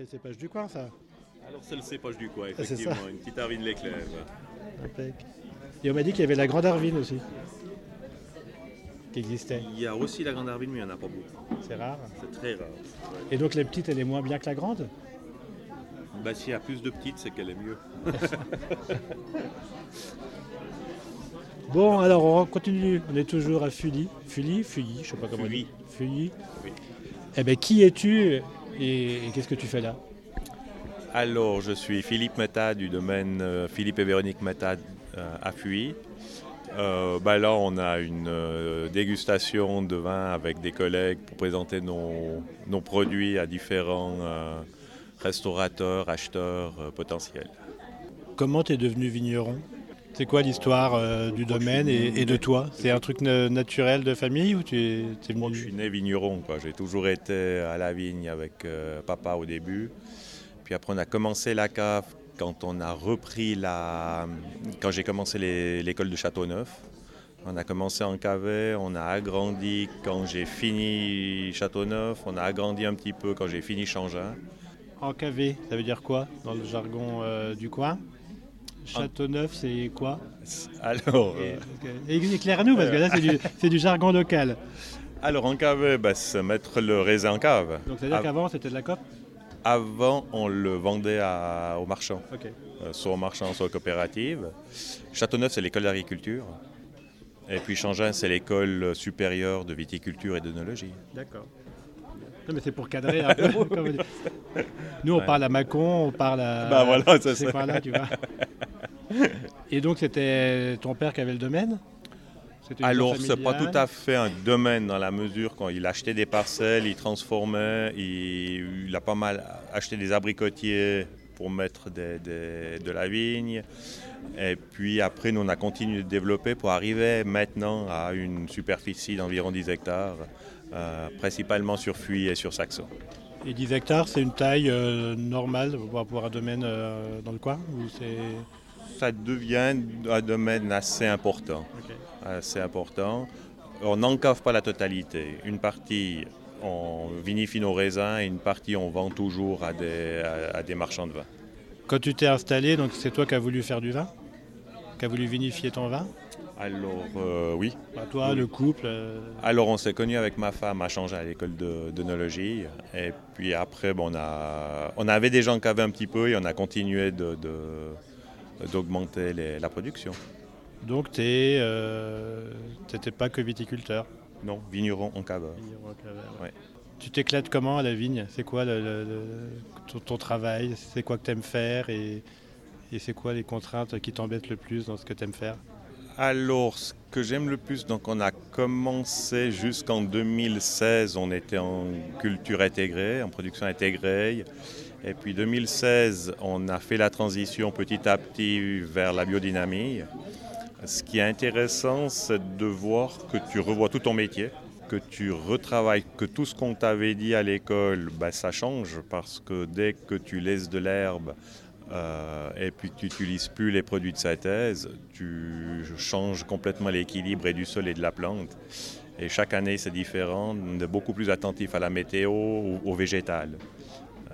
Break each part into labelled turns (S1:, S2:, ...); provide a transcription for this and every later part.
S1: C'est le cépage du coin, ça
S2: Alors c'est le cépage du coin,
S1: c'est ça.
S2: effectivement, une petite Arvine l'éclair.
S1: Et on m'a dit qu'il y avait la grande Arvine aussi, qui existait.
S2: Il y a aussi la grande Arvine, mais il n'y en a pas beaucoup.
S1: C'est rare.
S2: C'est très rare. ouais.
S1: Et donc les petites, elle est moins bien que la grande?
S2: Bah, S'il y a plus de petites, c'est qu'elle est mieux.
S1: Bon, alors on continue. On est toujours à Fully. Fully Fully, je sais pas comment
S2: Fully.
S1: on dit. Fully.
S2: Oui.
S1: Eh ben, qui es-tu? Et, et qu'est-ce que tu fais là
S2: Alors, je suis Philippe Meta du domaine euh, Philippe et Véronique Meta euh, à Fuy. Euh, bah là, on a une euh, dégustation de vin avec des collègues pour présenter nos, nos produits à différents restaurateurs, acheteurs potentiels.
S1: Comment tu es devenu vigneron? C'est quoi l'histoire euh, du domaine et, et de toi C'est un truc na- naturel de famille ou tu es,
S2: je suis né vigneron. J'ai toujours été à la vigne avec euh, papa au début. Puis après, on a commencé la cave quand on a repris la. Quand j'ai commencé l'école de Châteauneuf. On a commencé en cavet, on a agrandi quand j'ai fini Châteauneuf, on a agrandi un petit peu quand j'ai fini Changin.
S1: En KV, ça veut dire quoi dans le jargon euh, du coin? Châteauneuf, c'est quoi
S2: Alors, euh,
S1: Éclaire-nous, parce que là, c'est du, jargon local.
S2: alors en cavet, bah, c'est mettre le raisin en cave.
S1: Donc, c'est-à-dire
S2: Av-
S1: qu'avant, c'était de la COP
S2: Avant, on le vendait à- aux marchands.
S1: Ok.
S2: euh, soit aux marchands, soit aux coopératives. Châteauneuf, c'est l'école d'agriculture. Et puis Changin, c'est l'école supérieure de viticulture et d'œnologie.
S1: D'accord. Non, mais c'est pour cadrer un peu. Nous, on
S2: Ouais.
S1: parle à Mâcon, on parle à.
S2: Bah voilà, c'est
S1: ces
S2: ça.
S1: coins-là, tu vois. Et donc, c'était ton père qui avait le domaine?
S2: Alors, c'est pas tout à fait un domaine dans la mesure quand il achetait des parcelles, il transformait, il, il a pas mal acheté des abricotiers pour mettre des- des- de la vigne. Et puis après, nous, on a continué de développer pour arriver maintenant à une superficie d'environ 10 hectares, euh, principalement sur Fuy et sur Saxon.
S1: Et 10 hectares, c'est une taille euh, normale pour pour un domaine euh, dans le coin ou c'est...
S2: ça devient un domaine assez important. Assez important. On n'encave pas la totalité. Une partie, on vinifie nos raisins et une partie, on vend toujours à des, à, à des marchands de vin.
S1: Quand tu t'es installé, donc c'est toi qui as voulu faire du vin Qui as voulu vinifier ton vin?
S2: Alors, euh, oui.
S1: Bah, Toi,
S2: Oui.
S1: le couple euh,
S2: Alors, on s'est connu avec ma femme à changer à l'école de- d'œnologie. Et puis après, bon, on, a, on avait des gens qui avaient un petit peu et on a continué de- de- d'augmenter les- la production.
S1: Donc, tu n'étais pas que viticulteur
S2: Non, vigneron en cave. Ouais.
S1: Tu t'éclates comment à la vigne? C'est quoi le- le- le- ton, ton travail? C'est quoi que tu aimes faire? Et, et c'est quoi les contraintes qui t'embêtent le plus dans ce que tu aimes faire?
S2: Alors, ce que j'aime le plus, donc on a commencé jusqu'en 2016, on était en culture intégrée, en production intégrée. Et puis 2016, on a fait la transition petit à petit vers la biodynamie. Ce qui est intéressant, c'est de voir que tu revois tout ton métier, que tu retravailles, que tout ce qu'on t'avait dit à l'école, ben, ça change parce que dès que tu laisses de l'herbe euh, et puis tu n'utilises plus les produits de synthèse, tu changes complètement l'équilibre et du sol et de la plante. Et chaque année, c'est différent. On est beaucoup plus attentif à la météo, au, au végétal.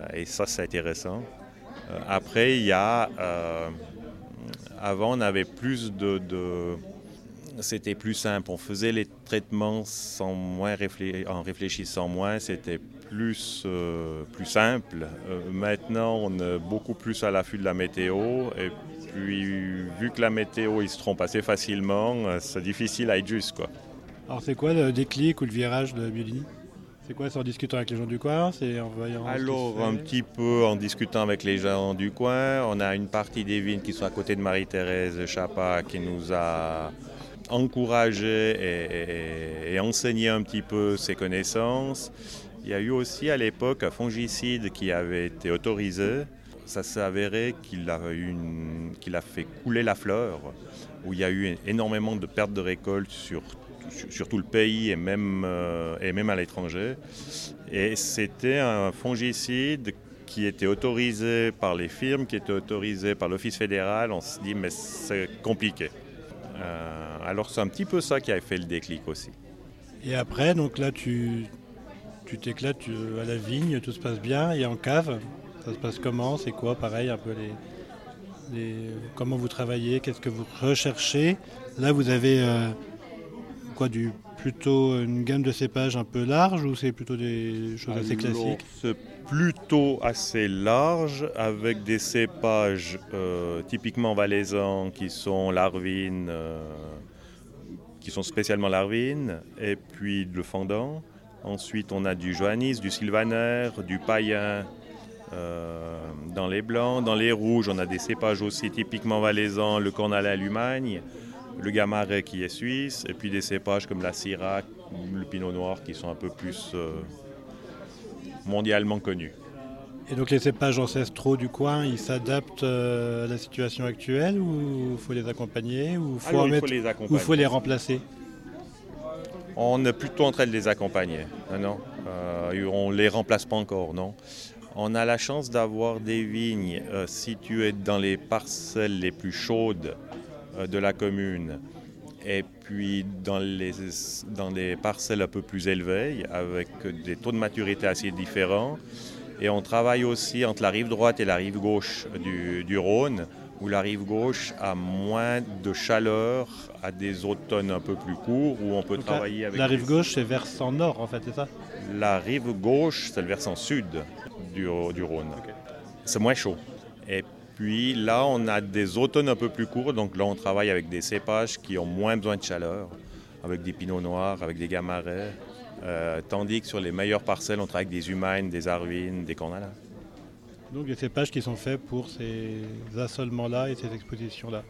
S2: Euh, et ça, c'est intéressant. Euh, après, il y a... euh, avant, on avait plus de... c'était plus simple. On faisait les traitements sans moins réflé- en réfléchissant moins. C'était plus, plus simple. Maintenant, on est beaucoup plus à l'affût de la météo. Et puis, vu que la météo, il se trompe assez facilement, c'est difficile à être juste. Quoi.
S1: Alors, c'est quoi le déclic ou le virage de Biolini? C'est quoi C'est en discutant avec les gens du coin C'est en
S2: Alors, un petit peu en discutant avec les gens du coin, on a une partie des vignes qui sont à côté de Marie-Thérèse Chapa qui nous a encouragé et, et- et enseigné un petit peu ses connaissances. Il y a eu aussi à l'époque un fongicide qui avait été autorisé. Ça s'est avéré qu'il a, une- qu'il a fait couler la fleur, où il y a eu énormément de pertes de récolte sur, sur, tout le pays et même, euh, et même à l'étranger. Et c'était un fongicide qui était autorisé par les firmes, qui était autorisé par l'Office fédéral. On se dit, mais c'est compliqué. Euh, alors c'est un petit peu ça qui a fait le déclic aussi.
S1: Et après, donc là, tu t'éclates tu- à la vigne, tout se passe bien, et en cave. Ça se passe comment? C'est quoi, pareil, un peu les, comment vous travaillez? Qu'est-ce que vous recherchez? Là, vous avez euh, quoi du plutôt une gamme de cépages un peu large ou c'est plutôt des choses assez classiques
S2: C'est plutôt assez large avec des cépages euh, typiquement valaisans qui sont larvines, euh, qui sont spécialement larvines, et puis le fendant. Ensuite, on a du johannis, du sylvaner, du païen. Euh, dans les blancs, dans les rouges, on a des cépages aussi typiquement valaisans, le cornal lumagne, le gamaret qui est suisse, et puis des cépages comme la syrah, le pinot noir qui sont un peu plus euh, mondialement connus.
S1: Et donc les cépages ancestraux du coin, ils s'adaptent euh, à la situation actuelle ou il faut les accompagner ou faut,
S2: il faut les accompagner.
S1: Ou faut les remplacer?
S2: On est plutôt en train de les accompagner. Non, non? Euh, on ne les remplace pas encore, non? On a la chance d'avoir des vignes situées dans les parcelles les plus chaudes de la commune. Et puis dans les, dans les parcelles un peu plus élevées, avec des taux de maturité assez différents. Et on travaille aussi entre la rive droite et la rive gauche du, du Rhône, où la rive gauche a moins de chaleur, a des automnes un peu plus courts, où on peut travailler avec...
S1: La rive gauche, c'est versant nord, en fait, c'est ça?
S2: La rive gauche, c'est le versant sud du, du Rhône. C'est moins chaud. Et puis là, on a des automnes un peu plus courts, donc là, on travaille avec des cépages qui ont moins besoin de chaleur, avec des pinots noirs, avec des gamarets, euh, tandis que sur les meilleures parcelles, on travaille avec des humaines, des arvines, des cornalins.
S1: Donc des cépages qui sont faits pour ces assolements-là et ces expositions-là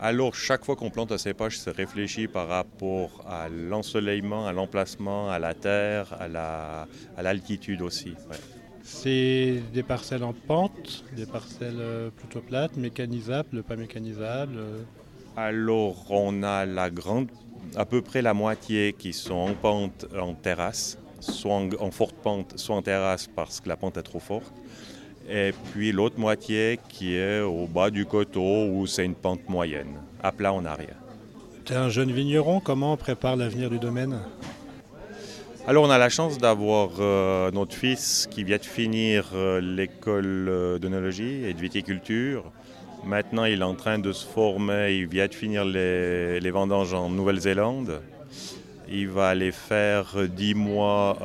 S2: alors, chaque fois qu'on plante un cépage, c'est réfléchi par rapport à l'ensoleillement, à l'emplacement, à la terre, à l'altitude la, à aussi.
S1: C'est des parcelles en pente, des parcelles euh, plutôt plates, mécanisables, pas mécanisables. Euh.
S2: Alors on a la grande, à peu près la moitié qui sont en pente, en terrasse, soit en, forte pente, soit en terrasse parce que la pente est trop forte. Et puis l'autre moitié qui est au bas du coteau où c'est une pente moyenne, à plat en arrière.
S1: Tu es un jeune vigneron, comment on prépare l'avenir du domaine?
S2: Alors on a la chance d'avoir euh, notre fils qui vient de finir euh, l'école euh, d'onologie et de viticulture. Maintenant il est en train de se former, il vient de finir les, vendanges en Nouvelle-Zélande. Il va aller faire dix mois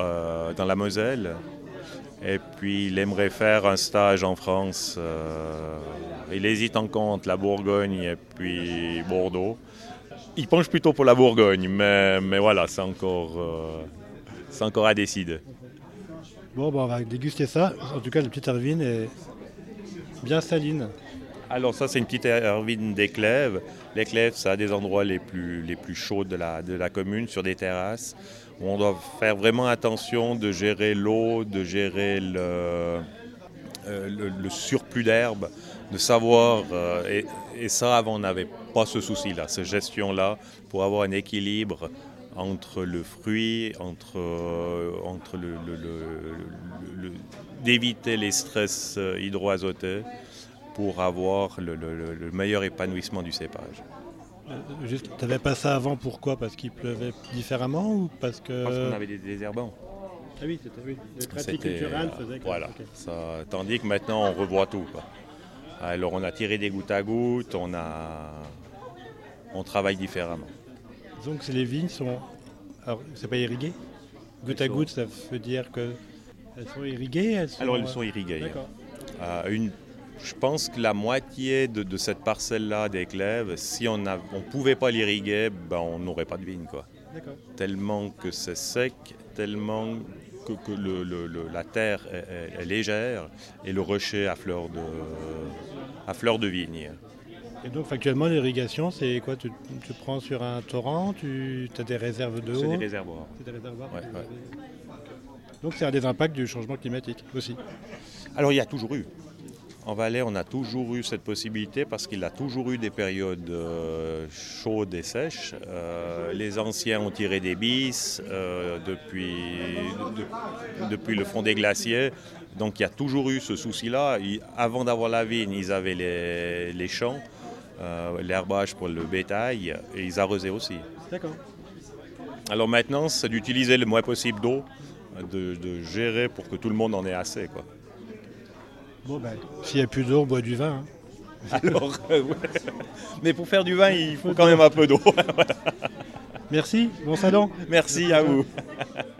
S2: dans la Moselle. Et puis il aimerait faire un stage en France. il hésite encore entre la Bourgogne et puis Bordeaux. Il penche plutôt pour la Bourgogne, mais, mais voilà, c'est encore c'est encore à décider.
S1: Bon, on va déguster ça. En tout cas, la petite hervine est bien saline.
S2: Alors ça, c'est une petite hervine d'éclèves. L'éclève, ça a des endroits les plus, les plus chauds de la, de la commune, sur des terrasses, où on doit faire vraiment attention de gérer l'eau, de gérer le, euh, le, surplus d'herbe, de savoir, euh, et, et, ça avant on n'avait pas ce souci-là, cette gestion-là, pour avoir un équilibre entre le fruit, entre, euh, entre le, d'éviter les stress euh, hydroazotés pour avoir le, meilleur épanouissement du cépage.
S1: Euh, juste, tu n'avais pas ça avant, pourquoi? Parce qu'il pleuvait différemment ou parce que...
S2: Parce qu'on avait des désherbants.
S1: Ah oui, c'était oui. Les pratiques culturelles faisaient
S2: que... Voilà, ça, tandis que maintenant on revoit tout. Alors on a tiré des gouttes à gouttes, on, a, on travaille différemment.
S1: Donc les vignes sont. Alors, c'est pas irrigué? Goutte à goutte, ça veut dire qu'elles sont irriguées
S2: Alors, elles sont irriguées. Euh, une... Je pense que la moitié de, cette parcelle-là des clèves, si on ne on pouvait pas l'irriguer, ben, on n'aurait pas de vigne. Quoi. Tellement que c'est sec, tellement que, que le, la terre est, est, légère et le rocher à fleur de, à fleur de vigne.
S1: Et donc factuellement l'irrigation c'est quoi? Tu, prends sur un torrent, tu as des réserves de eau
S2: C'est des réservoirs.
S1: C'est des réservoirs Donc c'est un des impacts du changement climatique aussi.
S2: Alors il y a toujours eu. En Valais, on a toujours eu cette possibilité parce qu'il a toujours eu des périodes euh, chaudes et sèches. Euh, les anciens ont tiré des bis euh, depuis, depuis le fond des glaciers. Donc il y a toujours eu ce souci-là. Avant d'avoir la vigne, ils avaient les, les champs. Euh, l'herbage pour le bétail et ils arrosaient aussi.
S1: D'accord.
S2: Alors maintenant, c'est d'utiliser le moins possible d'eau, de, gérer pour que tout le monde en ait assez. Quoi.
S1: Bon, ben, s'il n'y a plus d'eau, on boit du vin.
S2: hein. Alors, euh, ouais. mais pour faire du vin, il faut quand même un peu d'eau.
S1: Merci, bon salon.
S2: Merci à vous.